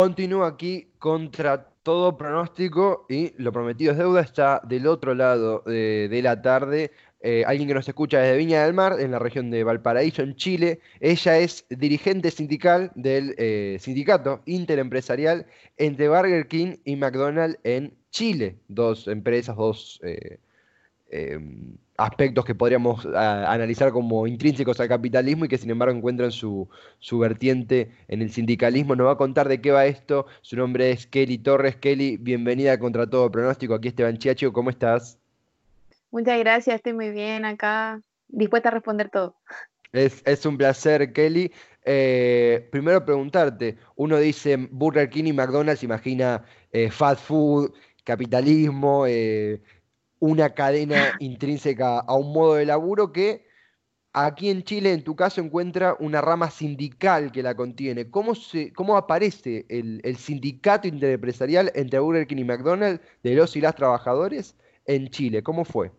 Continúo aquí contra todo pronóstico y lo prometido es deuda. Está del otro lado de, la tarde eh, alguien que nos escucha desde Viña del Mar, en la región de Valparaíso, en Chile. Ella es dirigente sindical del eh, sindicato interempresarial entre Burger King y McDonald's en Chile. Dos empresas, dos eh, em, aspectos que podríamos analizar como intrínsecos al capitalismo y que sin embargo encuentran su, vertiente en el sindicalismo. Nos va a contar de qué va esto. Su nombre es Kelly Torres. Kelly, bienvenida Contra Todo Pronóstico. Aquí Esteban Chiacho, ¿cómo estás? Muchas gracias, estoy muy bien acá, dispuesta a responder todo. Es, un placer, Kelly. Eh, primero preguntarte, uno dice Burger King y McDonald's, imagina eh, fast food, capitalismo, eh, una cadena intrínseca a un modo de laburo que aquí en Chile, en tu caso, encuentra una rama sindical que la contiene. ¿Cómo, se, cómo aparece el, sindicato interempresarial entre Burger King y McDonald's de los y las trabajadores en Chile? ¿Cómo fue?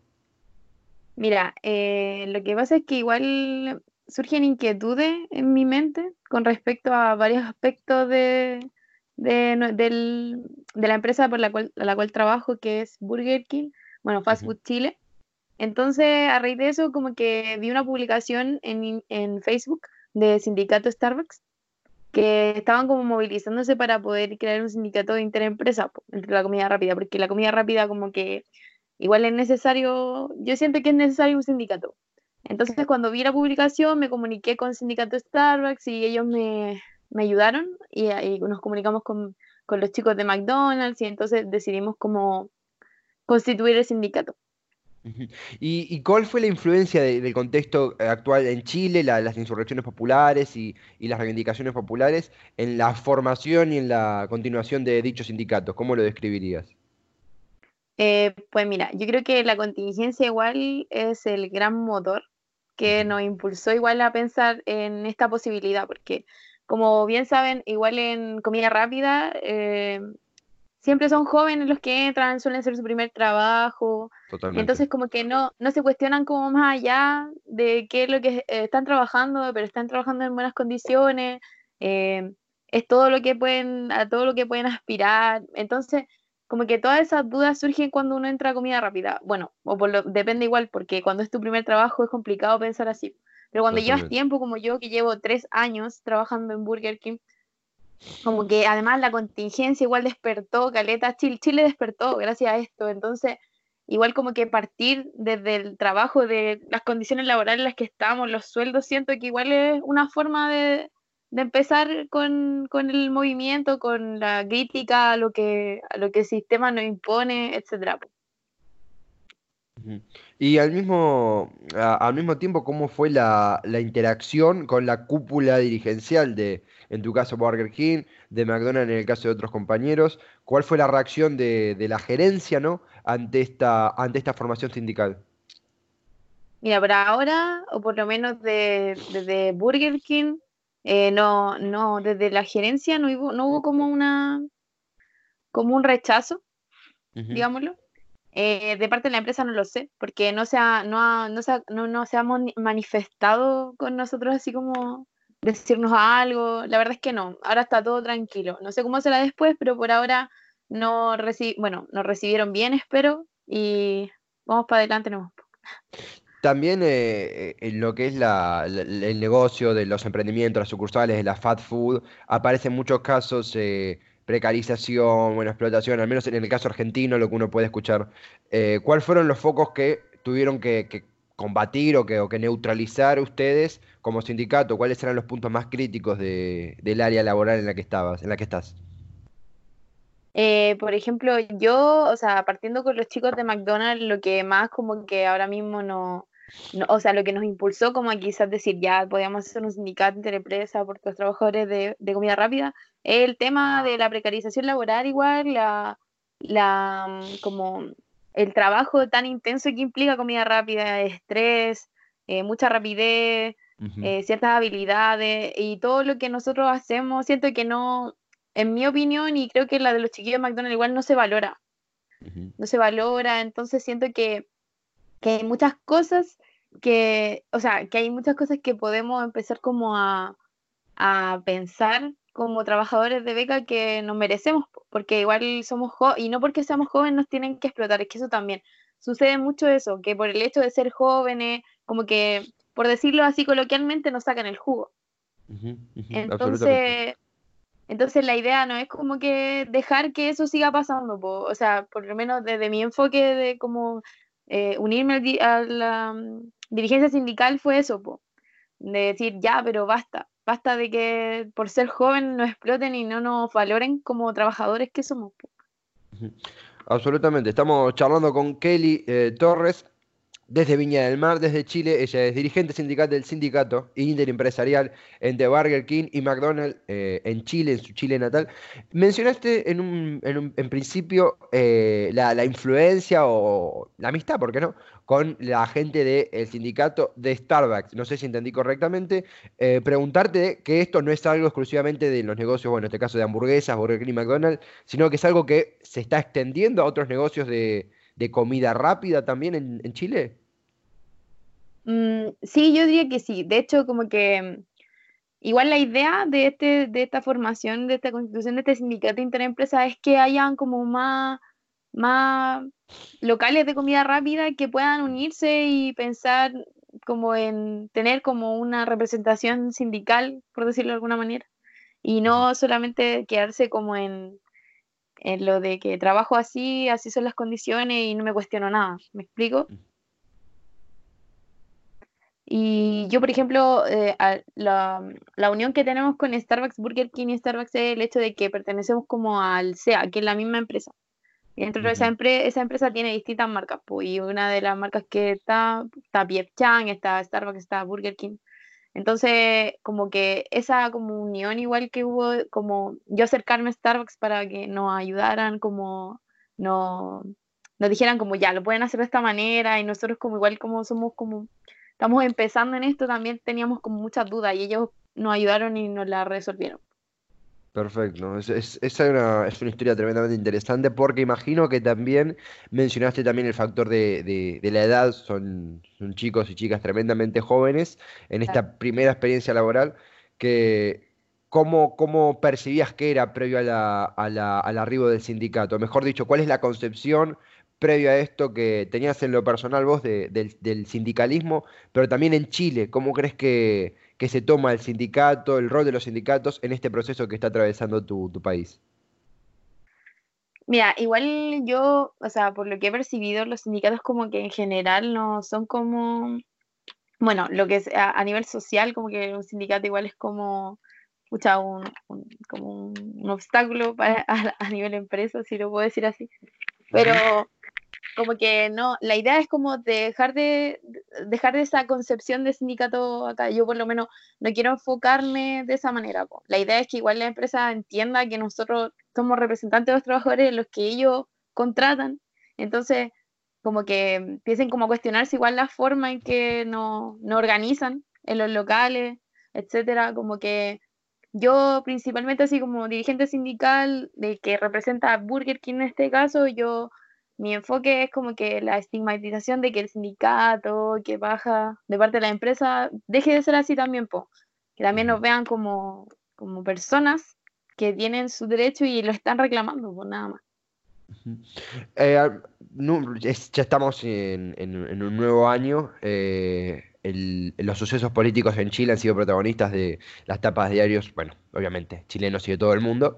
Mira, eh, lo que pasa es que igual surgen inquietudes en mi mente con respecto a varios aspectos de, de, la empresa por la cual, la cual trabajo, que es Burger King bueno, Fast Food Chile. Entonces, a raíz de eso, como que vi una publicación en, en Facebook de sindicato Starbucks que estaban como movilizándose para poder crear un sindicato de interempresa entre la comida rápida, porque la comida rápida como que igual es necesario, yo siento que es necesario un sindicato. Entonces cuando vi la publicación me comuniqué con el sindicato Starbucks y ellos me, me ayudaron y, y, nos comunicamos con, con, los chicos de McDonald's y entonces decidimos como constituir el sindicato. ¿Y, cuál fue la influencia del contexto actual en Chile, las insurrecciones populares y, las reivindicaciones populares en la formación y en la continuación de dichos sindicatos? ¿Cómo lo describirías? Eh, pues mira, yo creo que la contingencia igual es el gran motor que nos impulsó igual a pensar en esta posibilidad, porque como bien saben, igual en comida rápida, eh, siempre son jóvenes los que entran, suelen ser su primer trabajo. Totalmente. Entonces como que no, no se cuestionan como más allá de qué es lo que eh, están trabajando, pero están trabajando en buenas condiciones, eh, es todo lo que pueden, a todo lo que pueden aspirar. Entonces, como que todas esas dudas surgen cuando uno entra a comida rápida. Bueno, o por lo, depende igual, porque cuando es tu primer trabajo es complicado pensar así. Pero cuando llevas tiempo como yo, que llevo tres años trabajando en Burger King, como que además la contingencia igual despertó, Caleta, Chile, Chile despertó gracias a esto, entonces igual como que partir desde el trabajo, de las condiciones laborales en las que estamos, los sueldos, siento que igual es una forma de, empezar con, el movimiento, con la crítica a lo que, a lo que el sistema nos impone, etcétera. Y al mismo, al mismo tiempo, ¿cómo fue la, interacción con la cúpula dirigencial de, en tu caso, Burger King, de McDonald's en el caso de otros compañeros? ¿Cuál fue la reacción de, la gerencia ¿no? ante, esta, ante esta formación sindical? Mira, por ahora, o por lo menos desde Burger King, eh, no, no, desde la gerencia no hubo, no hubo como una como un rechazo, digámoslo. Eh, de parte de la empresa no lo sé, porque no se ha, no, no, se no, se ha manifestado con nosotros así como decirnos algo. La verdad es que no, ahora está todo tranquilo. No sé cómo será después, pero por ahora no bueno, nos recibieron bien, espero, y vamos para adelante. No. También eh, en lo que es el negocio de los emprendimientos, las sucursales, de la fast food, aparecen muchos casos eh, precarización, bueno, explotación, al menos en el caso argentino, lo que uno puede escuchar. Eh, ¿Cuáles fueron los focos que tuvieron que, combatir o que, neutralizar ustedes como sindicato? ¿Cuáles eran los puntos más críticos del área laboral en la que estabas, en la que estás? Eh, por ejemplo, yo, o sea, partiendo con los chicos de McDonald's, lo que más como que ahora mismo no, o sea, lo que nos impulsó como a quizás decir, ya podíamos hacer un sindicato entre empresas por los trabajadores de, de, comida rápida, el tema de la precarización laboral igual, la, la, mm, como el trabajo tan intenso que implica comida rápida, estrés, eh, mucha rapidez, eh, ciertas habilidades y todo lo que nosotros hacemos, siento que no, en mi opinión y creo que la de los chiquillos de McDonald's igual no se valora. No se valora, entonces siento que que hay muchas cosas que, o sea, que hay muchas cosas que podemos empezar como a, a pensar como trabajadores de beca que nos merecemos, porque igual somos jóvenes, y no porque seamos jóvenes nos tienen que explotar, es que eso también. Sucede mucho eso, que por el hecho de ser jóvenes, como que, por decirlo así coloquialmente, nos sacan el jugo. Entonces, entonces la idea no es como que dejar que eso siga pasando, o sea, por lo menos desde mi enfoque de como eh, unirme a la dirigencia sindical fue eso, de decir, ya, pero basta, basta de que por ser joven nos exploten y no nos valoren como trabajadores que somos. Absolutamente, estamos charlando con Kelly eh, Torres, desde Viña del Mar, desde Chile. Ella es dirigente sindical del sindicato interimpresarial entre Burger King y McDonald's eh, en Chile, en su Chile natal. Mencionaste en, un, en, principio eh, la, influencia o la amistad, ¿por qué no?, con la gente del sindicato de Starbucks. No sé si entendí correctamente. Eh, preguntarte que esto no es algo exclusivamente de los negocios, bueno, en este caso de hamburguesas, Burger King y McDonald's, sino que es algo que se está extendiendo a otros negocios de, comida rápida también en Chile. Mm, sí, yo diría que sí. De hecho, como que mm, igual la idea de, este, de esta formación, de esta constitución, de este sindicato interempresa es que hayan como más, más locales de comida rápida que puedan unirse y pensar como en tener como una representación sindical, por decirlo de alguna manera, y no solamente quedarse como en, en lo de que trabajo así, así son las condiciones y no me cuestiono nada. ¿Me explico? Y yo, por ejemplo, eh, la, la, unión que tenemos con Starbucks, Burger King y Starbucks es el hecho de que pertenecemos como al SEA, que es la misma empresa. Y dentro de esa, esa empresa tiene distintas marcas, pues, y una de las marcas que está, está Piep Chang, está Starbucks, está Burger King. Entonces, como que esa como unión igual que hubo, como yo acercarme a Starbucks para que nos ayudaran, como no, nos dijeran como ya, lo pueden hacer de esta manera, y nosotros como igual como somos como estamos empezando en esto, también teníamos como muchas dudas y ellos nos ayudaron y nos la resolvieron. Perfecto, es, es, una, es, una, historia tremendamente interesante porque imagino que también mencionaste también el factor de, la edad, son, son, chicos y chicas tremendamente jóvenes en esta primera experiencia laboral, que cómo, cómo percibías que era previo a al arribo del sindicato, mejor dicho, cuál es la concepción previo a esto que tenías en lo personal vos del, sindicalismo, pero también en Chile, ¿cómo crees que, se toma el sindicato, el rol de los sindicatos en este proceso que está atravesando tu, país? Mira, igual yo, o sea, por lo que he percibido, los sindicatos como que en general no son como, bueno, lo que es a, nivel social, como que un sindicato igual es como, escucha, un, como un, obstáculo para, a, a, nivel empresa, si lo puedo decir así. Pero como que no, la idea es como dejar de, dejar de esa concepción de sindicato acá. Yo por lo menos no quiero enfocarme de esa manera. La idea es que igual la empresa entienda que nosotros somos representantes de los trabajadores, los que ellos contratan. Entonces, como que empiecen como a cuestionarse igual la forma en que nos no organizan en los locales, etcétera, como que yo principalmente así como dirigente sindical de que representa a Burger King en este caso, yo mi enfoque es como que la estigmatización de que el sindicato, que baja de parte de la empresa, deje de ser así también, po. que también nos vean como, como personas que tienen su derecho y lo están reclamando, pues nada más. Eh, ya estamos en, en, un nuevo año. Eh, los sucesos políticos en Chile han sido protagonistas de las tapas de diarios, bueno, obviamente, chilenos y de todo el mundo.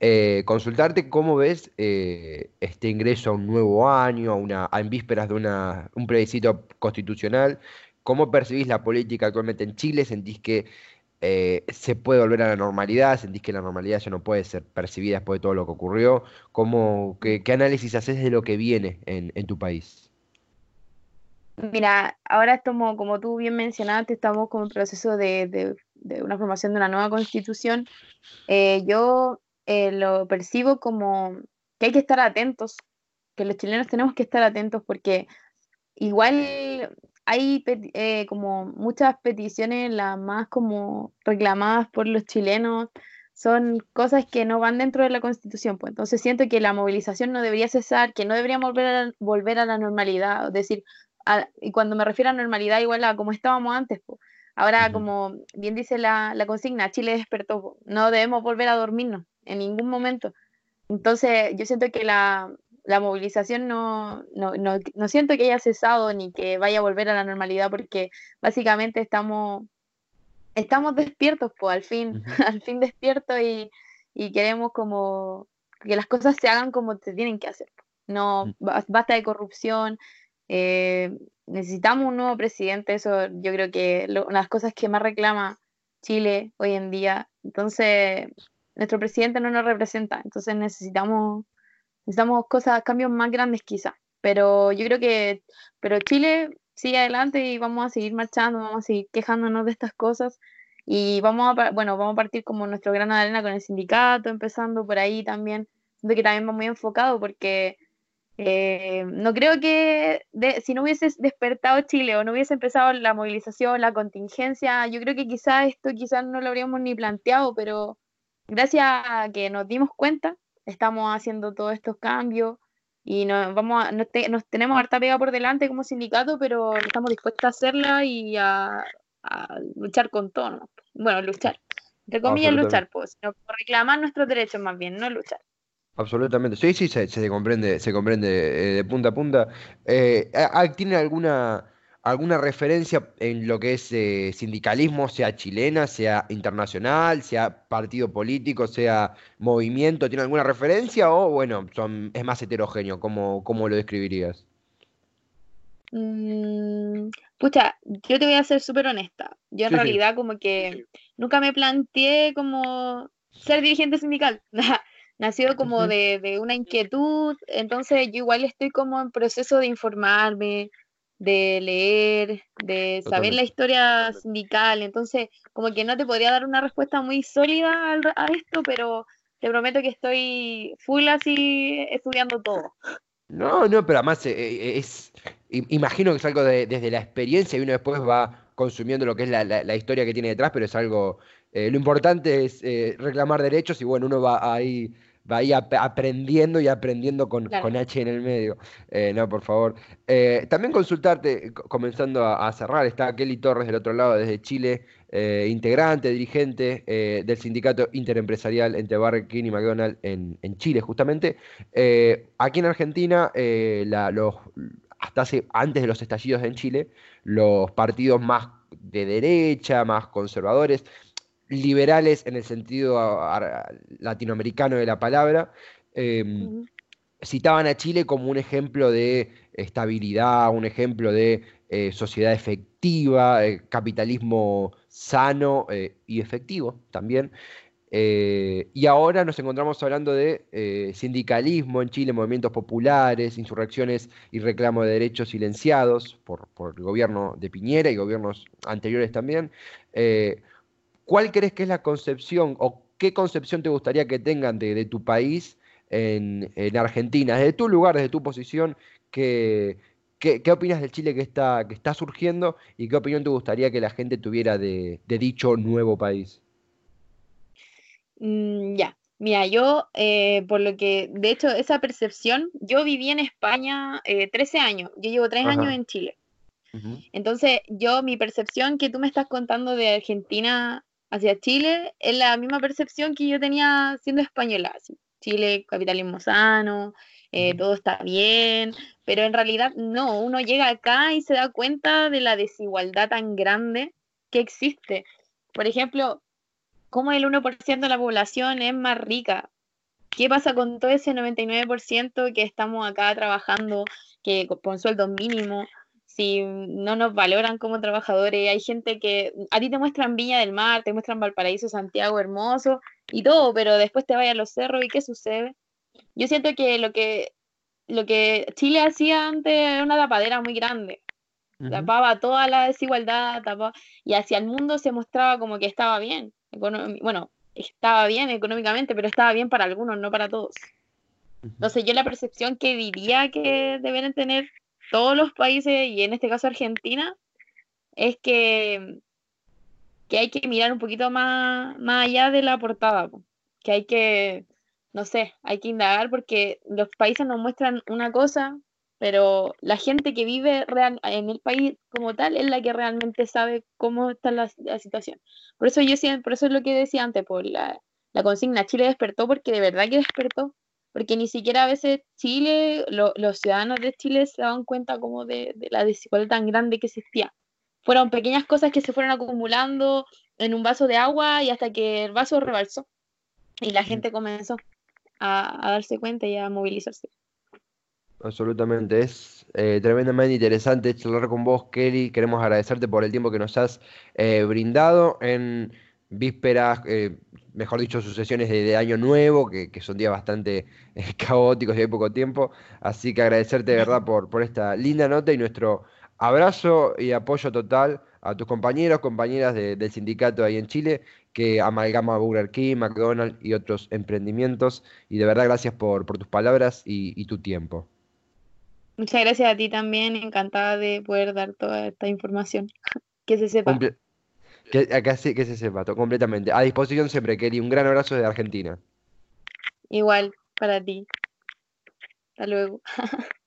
Eh, consultarte cómo ves eh, este ingreso a un nuevo año, a una, en vísperas de una, un plebiscito constitucional. ¿Cómo percibís la política actualmente en Chile? ¿Sentís que eh, se puede volver a la normalidad? ¿Sentís que la normalidad ya no puede ser percibida después de todo lo que ocurrió? ¿Cómo, qué, análisis haces de lo que viene en, en tu país? Mira, ahora estamos, como tú bien mencionaste, estamos como en proceso de, una formación de una nueva constitución. Eh, yo eh, lo percibo como que hay que estar atentos, que los chilenos tenemos que estar atentos porque igual hay eh, como muchas peticiones, las más como reclamadas por los chilenos, son cosas que no van dentro de la constitución. Pues. Entonces siento que la movilización no debería cesar, que no deberíamos volver a, volver a la normalidad, es decir, y cuando me refiero a normalidad, igual a como estábamos antes, Ahora, como bien dice la, consigna, Chile despertó, no debemos volver a dormirnos en ningún momento. Entonces, yo siento que la, movilización no, no, siento que haya cesado ni que vaya a volver a la normalidad porque básicamente estamos, estamos despiertos, pues al fin, al fin despiertos y, y, queremos como que las cosas se hagan como se tienen que hacer. No, basta de corrupción, eh, necesitamos un nuevo presidente, eso yo creo que una de las cosas que más reclama Chile hoy en día. Entonces, nuestro presidente no nos representa, entonces necesitamos, necesitamos cosas, cambios más grandes quizás. Pero yo creo que, pero Chile sigue adelante y vamos a seguir marchando, vamos a seguir quejándonos de estas cosas y vamos a, bueno, vamos a partir como nuestro grano de arena con el sindicato, empezando por ahí también, de que también va muy enfocado porque eh, no creo que si no hubiese despertado Chile o no hubiese empezado la movilización, la contingencia, yo creo que quizás esto quizás no lo habríamos ni planteado, pero gracias a que nos dimos cuenta, estamos haciendo todos estos cambios y nos, vamos a, nos, tenemos harta pega por delante como sindicato, pero estamos dispuestos a hacerla y a, luchar con todo. Bueno, luchar. Entre comillas, luchar, pues, reclamar nuestros derechos más bien, no luchar. Absolutamente. Sí, sí, se, comprende, se comprende eh, de punta a punta. Eh, ¿Tiene alguna, alguna referencia en lo que es eh, sindicalismo, sea chilena, sea internacional, sea partido político, sea movimiento? ¿Tiene alguna referencia o, bueno, son, es más heterogéneo? ¿Cómo, cómo lo describirías? Mm, pucha, yo te voy a ser súper honesta. Yo en realidad como que nunca me planteé como ser dirigente sindical. nació como de, una inquietud, entonces yo igual estoy como en proceso de informarme, de leer, de saber la historia sindical, entonces como que no te podría dar una respuesta muy sólida a esto, pero te prometo que estoy full así estudiando todo. No, no, pero además eh, eh, es, imagino que es algo desde la experiencia y uno después va consumiendo lo que es la, historia que tiene detrás, pero es algo, eh, lo importante es reclamar derechos y bueno, uno va ahí va ahí aprendiendo y aprendiendo con, con, H en el medio. Eh, no, por favor. Eh, también consultarte, comenzando a, cerrar, está Kelly Torres del otro lado, desde Chile, eh, integrante, dirigente del sindicato interempresarial entre Burger King y McDonald's en, Chile, justamente. aquí en Argentina, los, hasta hace, antes de los estallidos en Chile, los partidos más de derecha, más conservadores, liberales en el sentido latinoamericano de la palabra, em, citaban a Chile como un ejemplo de estabilidad, un ejemplo de eh, sociedad efectiva, eh, capitalismo sano eh, y efectivo también. y ahora nos encontramos hablando de sindicalismo en Chile, movimientos populares, insurrecciones y reclamo de derechos silenciados por, por, el gobierno de Piñera y gobiernos anteriores también. ¿Cuál crees que es la concepción o qué concepción te gustaría que tengan de, tu país en, Argentina? Desde tu lugar, desde tu posición, ¿qué, qué, opinas del Chile que está, que está surgiendo y qué opinión te gustaría que la gente tuviera de, dicho nuevo país? Mm, ya, Mira, yo, eh, por lo que, de hecho, esa percepción, yo viví en España 13 eh, años, yo llevo 3 años en Chile. Entonces, yo, mi percepción que tú me estás contando de Argentina hacia Chile es la misma percepción que yo tenía siendo española. Chile, capitalismo sano, eh, todo está bien, pero en realidad no, uno llega acá y se da cuenta de la desigualdad tan grande que existe. Por ejemplo, cómo el 1% de la población es más rica. ¿Qué pasa con todo ese 99% que estamos acá trabajando, que con sueldo mínimo? Si no nos valoran como trabajadores, hay gente que a ti te muestran Viña del Mar, te muestran Valparaíso, Santiago hermoso y todo, pero después te vayan a los cerros y ¿qué sucede? Yo siento que lo que lo que Chile hacía antes era una tapadera muy grande. Tapaba toda la desigualdad, tapaba, y hacia el mundo se mostraba como que estaba bien. bueno, estaba bien económicamente, pero estaba bien para algunos, no para todos. Entonces yo la percepción que diría que deben tener todos los países, y en este caso Argentina, es que, que hay que mirar un poquito más, más allá de la portada, que hay que, no sé, hay que indagar porque los países nos muestran una cosa pero la gente que vive real, en el país como tal es la que realmente sabe cómo está la, situación. Por eso yo por eso es lo que decía antes, por la, la consigna Chile despertó, porque de verdad que despertó, porque ni siquiera a veces Chile, los ciudadanos de Chile se daban cuenta como de, de, la desigualdad tan grande que existía. Fueron pequeñas cosas que se fueron acumulando en un vaso de agua y hasta que el vaso rebalsó y la gente comenzó a, a darse cuenta y a movilizarse. Absolutamente, es eh, tremendamente interesante charlar con vos, Kelly. Queremos agradecerte por el tiempo que nos has eh, brindado en vísperas, eh, mejor dicho, sucesiones de, de Año Nuevo, que, son días bastante caóticos y hay poco tiempo. Así que agradecerte de verdad por, por esta linda nota y nuestro abrazo y apoyo total a tus compañeros, compañeras del sindicato ahí en Chile, que amalgama Burger King, McDonald's y otros emprendimientos. Y de verdad, gracias por, tus palabras y tu tiempo. Muchas gracias a ti también, encantada de poder dar toda esta información. que se sepa. Que, acá sí, que se sepa, completamente. A disposición siempre, Kelly. Un gran abrazo desde Argentina. Igual, para ti. Hasta luego.